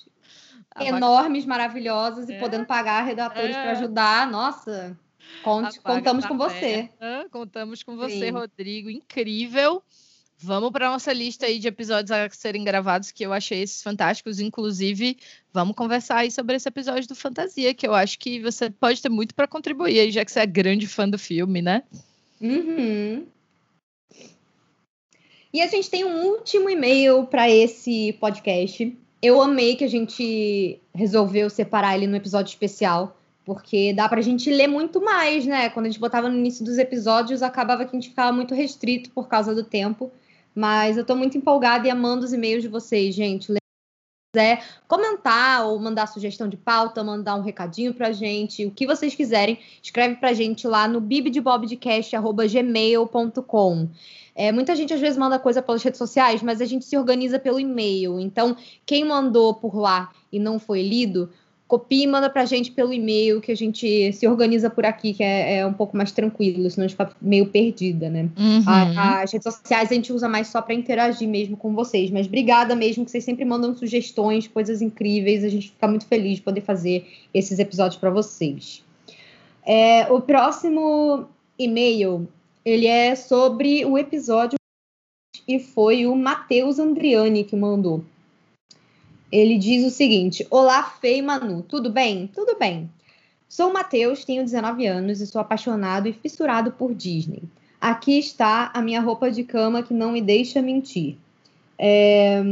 enormes, maravilhosos e É. podendo pagar redatores É. para ajudar, nossa, conte, contamos com você. Contamos com você, Sim. Rodrigo. Incrível. Vamos para nossa lista aí de episódios a serem gravados, que eu achei esses fantásticos. Inclusive, vamos conversar aí sobre esse episódio do Fantasia, que eu acho que você pode ter muito para contribuir aí, já que você é grande fã do filme, né? Uhum. E a gente tem um último e-mail para esse podcast. Eu amei que a gente resolveu separar ele no episódio especial, porque dá pra gente ler muito mais, né? Quando a gente botava no início dos episódios, acabava que a gente ficava muito restrito por causa do tempo. Mas eu tô muito empolgada e amando os e-mails de vocês, gente. Se quiser comentar ou mandar sugestão de pauta, mandar um recadinho pra gente, o que vocês quiserem, escreve pra gente lá no bibdebobdcast.gmail.com. É, muita gente às vezes manda coisa pelas redes sociais, mas a gente se organiza pelo e-mail. Então, quem mandou por lá e não foi lido, copia e manda pra gente pelo e-mail, que a gente se organiza por aqui, que é, é um pouco mais tranquilo, senão a gente fica meio perdida, né? Uhum. A- As redes sociais a gente usa mais só para interagir mesmo com vocês. Mas obrigada mesmo, que vocês sempre mandam sugestões, coisas incríveis. A gente fica muito feliz de poder fazer esses episódios para vocês. É, o próximo e-mail, ele é sobre o episódio e foi o Matheus Andriani que mandou. Ele diz o seguinte: Olá, e Manu, tudo bem? Tudo bem. Sou Matheus, tenho 19 anos e sou apaixonado e fissurado por Disney. Aqui está a minha roupa de cama que não me deixa mentir. É,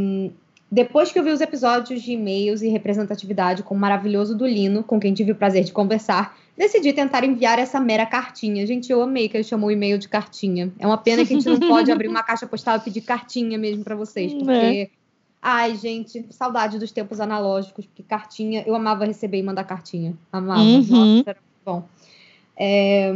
Depois que eu vi os episódios de e-mails e representatividade com o maravilhoso do Lino, com quem tive o prazer de conversar, decidi tentar enviar essa mera cartinha. Gente, eu amei que ele chamou o e-mail de cartinha. É uma pena que a gente não pode abrir uma caixa postal e pedir cartinha mesmo para vocês, porque. Ai, gente, saudade dos tempos analógicos, porque cartinha, eu amava receber e mandar cartinha. Amava. Uhum. Nossa, era muito bom. É,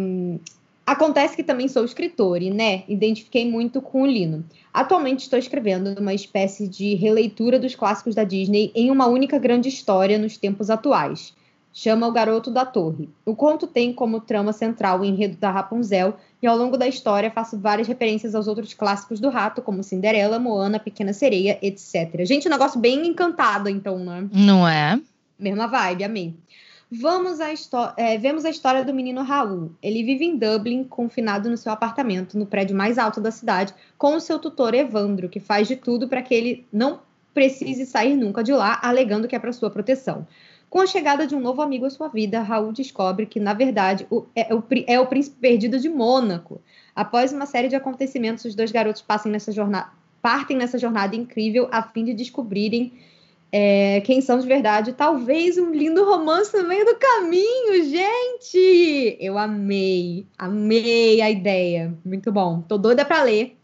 Acontece que também sou escritor e, né, identifiquei muito com o Lino. Atualmente estou escrevendo uma espécie de releitura dos clássicos da Disney em uma única grande história nos tempos atuais. Chama O Garoto da Torre. O conto tem como trama central o enredo da Rapunzel e ao longo da história faço várias referências aos outros clássicos do rato, como Cinderela, Moana, Pequena Sereia, etc. Gente, um negócio bem encantado, então, né? Não é? Mesma vibe, amei. Vamos à é, vemos a história do menino Raul. Ele vive em Dublin, confinado no seu apartamento, no prédio mais alto da cidade, com o seu tutor Evandro, que faz de tudo para que ele não precise sair nunca de lá, alegando que é para sua proteção. Com a chegada de um novo amigo à sua vida, Raul descobre que, na verdade, o- é, o, pri- é o príncipe perdido de Mônaco. Após uma série de acontecimentos, os dois garotos nessa jornada, partem nessa jornada incrível a fim de descobrirem é, quem são de verdade. Talvez um lindo romance no meio do caminho, gente! Eu amei, amei a ideia. Muito bom. Tô doida para ler.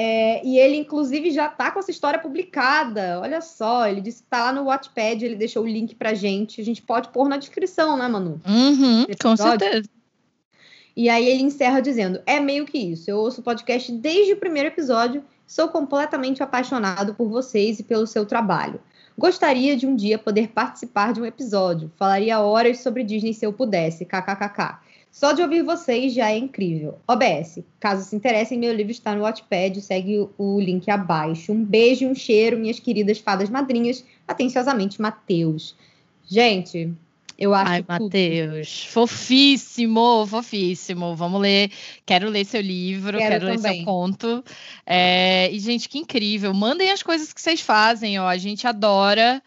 É, e ele, inclusive, já tá com essa história publicada. Olha só, ele disse que tá lá no Wattpad, ele deixou o link pra gente. A gente pode pôr na descrição, né, Manu? Uhum, com certeza. E aí ele encerra dizendo: É meio que isso. Eu ouço o podcast desde o primeiro episódio. Sou completamente apaixonado por vocês e pelo seu trabalho. Gostaria de um dia poder participar de um episódio. Falaria horas sobre Disney se eu pudesse. KKKK. Só de ouvir vocês já é incrível. OBS, caso se interessem, meu livro está no Wattpad, segue o- link abaixo. Um beijo e um cheiro, minhas queridas fadas madrinhas. Atenciosamente, Matheus. Gente, eu acho Ai. Matheus. Fofíssimo, fofíssimo. Vamos ler. Quero ler seu livro, Quero quero, ler seu conto. É, E, gente, que incrível. Mandem as coisas que vocês fazem, ó. A gente adora.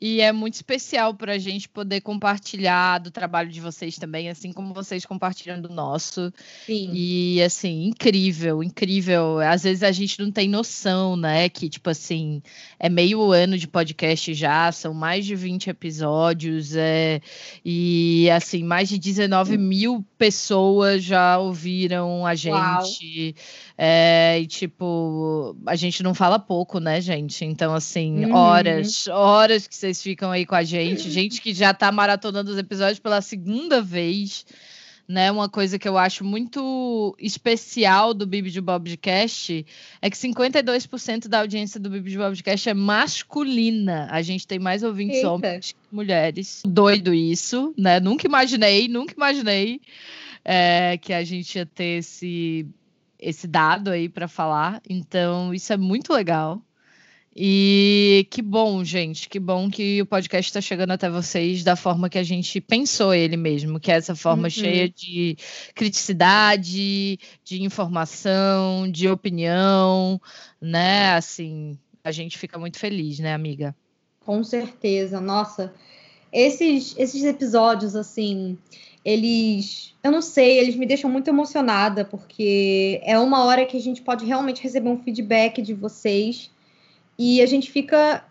E é muito especial para a gente poder compartilhar do trabalho de vocês também, assim como vocês compartilham do nosso. Sim. E assim, incrível, incrível. Às vezes a gente não tem noção, né? Que, tipo assim, é meio ano de podcast já, são mais de 20 episódios, é, e assim, mais de 19 mil pessoas já ouviram a gente. É, e tipo, a gente não fala pouco, né, gente? Então, assim, Uhum. horas, horas que vocês ficam aí com a gente. Gente que já tá maratonando os episódios pela segunda vez né? Uma coisa que eu acho muito especial do Bibi de Bobcast é que 52% da audiência do Bibi de Bobcast é masculina. A gente tem mais ouvintes Eita. homens que mulheres. Doido isso, né? Nunca imaginei, nunca imaginei é, que a gente ia ter esse esse dado aí para falar. Então, isso é muito legal. E que bom, gente, que bom que o podcast está chegando até vocês da forma que a gente pensou ele mesmo, que é essa forma uhum. cheia de criticidade, de informação, de opinião, né? Assim, a gente fica muito feliz, né, amiga? Com certeza, nossa. Esses, esses episódios, assim, eles, eu não sei, eles me deixam muito emocionada, porque é uma hora que a gente pode realmente receber um feedback de vocês e a gente fica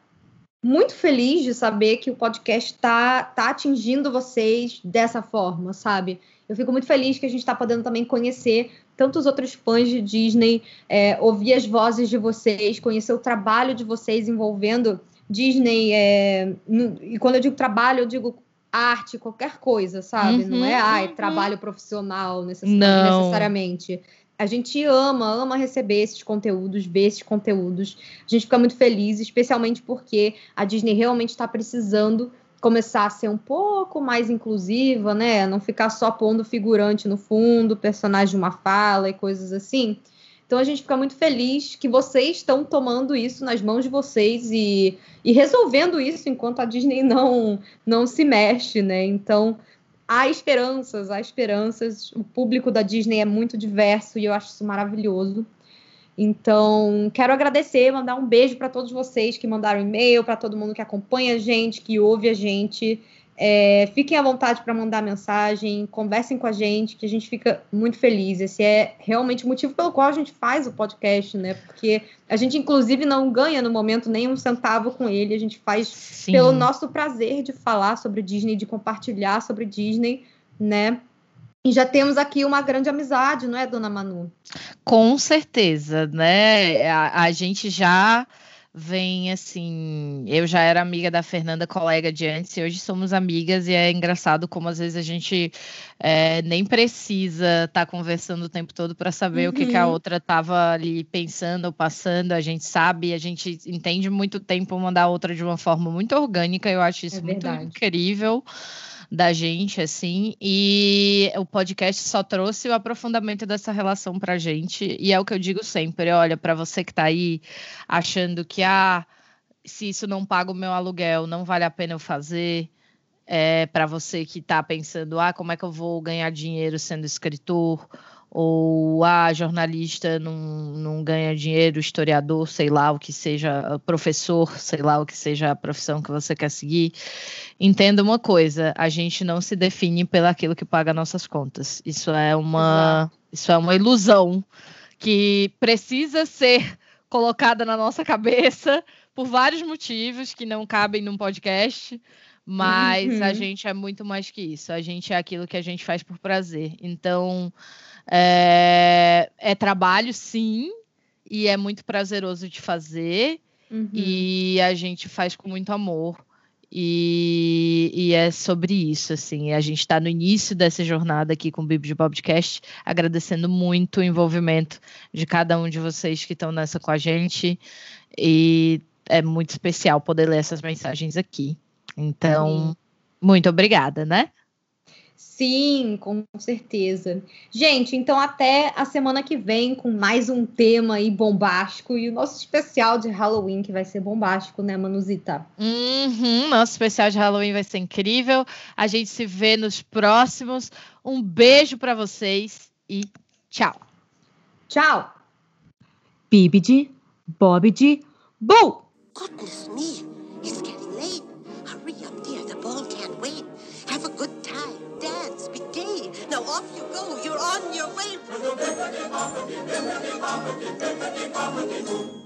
muito feliz de saber que o podcast está tá atingindo vocês dessa forma, sabe? Eu fico muito feliz que a gente está podendo também conhecer tantos outros fãs de Disney, é, ouvir as vozes de vocês, conhecer o trabalho de vocês envolvendo Disney. É, no, e quando eu digo trabalho, eu digo arte, qualquer coisa, sabe? Uhum, Não é ai, uhum. trabalho profissional necess Não. necessariamente a gente ama, ama receber esses conteúdos, ver esses conteúdos. A gente fica muito feliz, especialmente porque a Disney realmente está precisando começar a ser um pouco mais inclusiva, né? Não ficar só pondo figurante no fundo, personagem de uma fala e coisas assim. Então a gente fica muito feliz que vocês estão tomando isso nas mãos de vocês e, e resolvendo isso enquanto a Disney não, não se mexe, né? Então há esperanças, há esperanças. O público da Disney é muito diverso e eu acho isso maravilhoso. Então, quero agradecer, mandar um beijo para todos vocês que mandaram e-mail, para todo mundo que acompanha a gente, que ouve a gente. É, fiquem à vontade para mandar mensagem, conversem com a gente, que a gente fica muito feliz. Esse é realmente o motivo pelo qual a gente faz o podcast, né? Porque a gente, inclusive, não ganha no momento nem um centavo com ele. A gente faz Sim. pelo nosso prazer de falar sobre Disney, de compartilhar sobre Disney, né? E já temos aqui uma grande amizade, não é, dona Manu? Com certeza, né? a, a gente já vem assim. Eu já era amiga da Fernanda, colega de antes, e hoje somos amigas, e é engraçado como às vezes a gente é, nem precisa estar tá conversando o tempo todo para saber uhum. o que, que, a uhum. outra estava ali pensando ou passando. A gente sabe, a gente entende muito tempo uma da outra de uma forma muito orgânica, eu acho isso é muito incrível da gente, assim, e o podcast só trouxe o aprofundamento dessa relação pra gente, e é o que eu digo sempre, olha, para você que tá aí achando que, ah, se isso não paga o meu aluguel, não vale a pena eu fazer, é, para você que está pensando, ah, como é que eu vou ganhar dinheiro sendo escritor, ou a ah, jornalista não, não ganha dinheiro, historiador, sei lá o que seja, professor, sei lá o que seja a profissão que você quer seguir. Entenda uma coisa, a gente não se define pelo aquilo que paga nossas contas. Isso é uma, isso é uma ilusão que precisa ser colocada na nossa cabeça por vários motivos que não cabem num podcast. Mas uhum. a gente é muito mais que isso. A gente é aquilo que a gente faz por prazer. Então, é, é trabalho, sim, e é muito prazeroso de fazer. Uhum. E a gente faz com muito amor. E, e, é sobre isso, assim. A gente está no início dessa jornada aqui com o Bibi de Podcast, agradecendo muito o envolvimento de cada um de vocês que estão nessa com a gente. E é muito especial poder ler essas mensagens aqui. Então, Sim. muito obrigada, né? Sim, com certeza. Gente, então até a semana que vem com mais um tema aí bombástico e o nosso especial de Halloween que vai ser bombástico, né, Manuzita? Uhum, nosso especial de Halloween vai ser incrível. A gente se vê nos próximos. Um beijo para vocês e tchau. Tchau. Bibidi, Bobidi, Boo! Goodness me, it's bippity boppity bippity boppity bippity boppity boom.